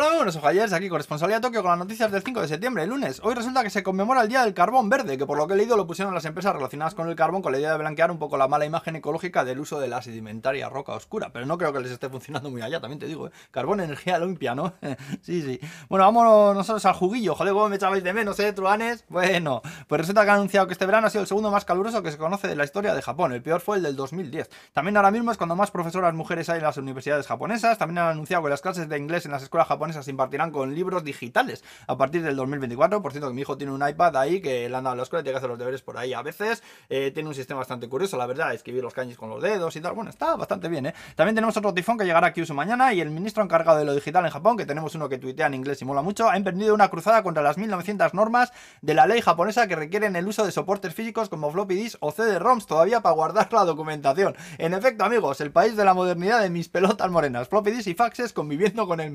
Hola, buenos ojallers, aquí corresponsalía Tokio con las noticias del 5 de septiembre, el lunes. Hoy resulta que se conmemora el Día del Carbón Verde, que por lo que he leído lo pusieron las empresas relacionadas con el carbón con la idea de blanquear un poco la mala imagen ecológica del uso de la sedimentaria roca oscura. Pero no creo que les esté funcionando muy allá, también te digo, ¿eh? Carbón, energía limpia, ¿no? sí, sí. Bueno, vámonos nosotros al juguillo. Joder, ¿cómo me echabais de menos, eh, truanes? Bueno, pues resulta que han anunciado que este verano ha sido el segundo más caluroso que se conoce de la historia de Japón. El peor fue el del 2010. También ahora mismo es cuando más profesoras mujeres hay en las universidades japonesas. También han anunciado que las clases de inglés en las escuelas japonesas se impartirán con libros digitales a partir del 2024. Por cierto, que mi hijo tiene un iPad ahí que le han dado a la escuela y tiene que hacer los deberes por ahí a veces. Eh, tiene un sistema bastante curioso, la verdad, escribir los caños con los dedos y tal. Bueno, está bastante bien, ¿eh? También tenemos otro tifón que llegará aquí uso mañana y el ministro encargado de lo digital en Japón, que tenemos uno que tuitea en inglés y mola mucho, ha emprendido una cruzada contra las 1900 normas de la ley japonesa que requieren el uso de soportes físicos como floppy disk o CD-ROMs todavía para guardar la documentación. En efecto, amigos, el país de la modernidad de mis pelotas morenas, floppy disk y faxes conviviendo con el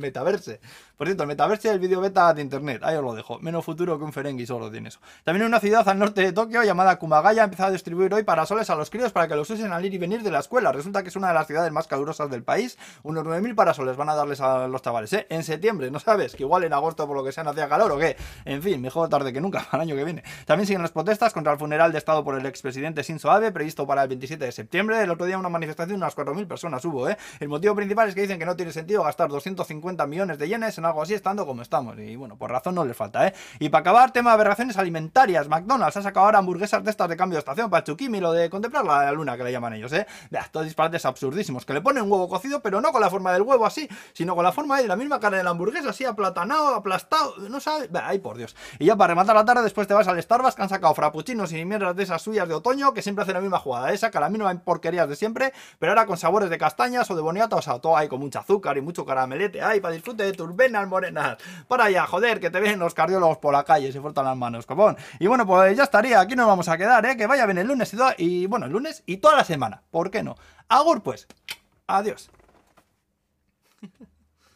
Por cierto, el metaverse es el vídeo beta de internet, ahí os lo dejo. Menos futuro que un Ferengi solo tiene eso. También una ciudad al norte de Tokio llamada Kumagaya ha empezado a distribuir hoy parasoles a los críos para que los usen al ir y venir de la escuela. Resulta que es una de las ciudades más calurosas del país. Unos 9.000 parasoles van a darles a los chavales, ¿eh? En septiembre, ¿no sabes? Que igual en agosto por lo que sea no hacía calor o qué. En fin, mejor tarde que nunca, para el año que viene. También siguen las protestas contra el funeral de Estado por el expresidente Shinzo Abe, previsto para el 27 de septiembre. El otro día una manifestación de unas 4.000 personas hubo, ¿eh? El motivo principal es que dicen que no tiene sentido gastar 250 millones de yenes en algo así estando como estamos. Y bueno, por razón no les falta, ¿eh? Y para acabar, tema de aberraciones alimentarias. McDonald's ha sacado ahora hamburguesas de estas de cambio de estación para Chukimi, lo de contemplar la luna que le llaman ellos, ¿eh? Vea, todos disparates absurdísimos. Que le ponen huevo cocido, pero no con la forma del huevo así, sino con la forma de la misma carne de la hamburguesa, así aplatanado, aplastado, no sabes. Vea, ay por Dios. Y ya para rematar la tarde, después te vas al Starbucks que han sacado frappuccinos y mierdas de esas suyas de otoño que siempre hacen la misma jugada. Esa que la misma porquerías de siempre, pero ahora con sabores de castañas o de boniato, o sea, todo ahí con mucho azúcar y mucho caramelete. Ay, para disfrute de tus venas morenas. Para allá, joder, que te ven los cardiólogos por la calle, se frotan las manos, copón. Y bueno, pues ya estaría, aquí nos vamos a quedar, ¿eh? Que vaya bien el lunes y, y bueno, el lunes y toda la semana, ¿por qué no? Agur pues, adiós.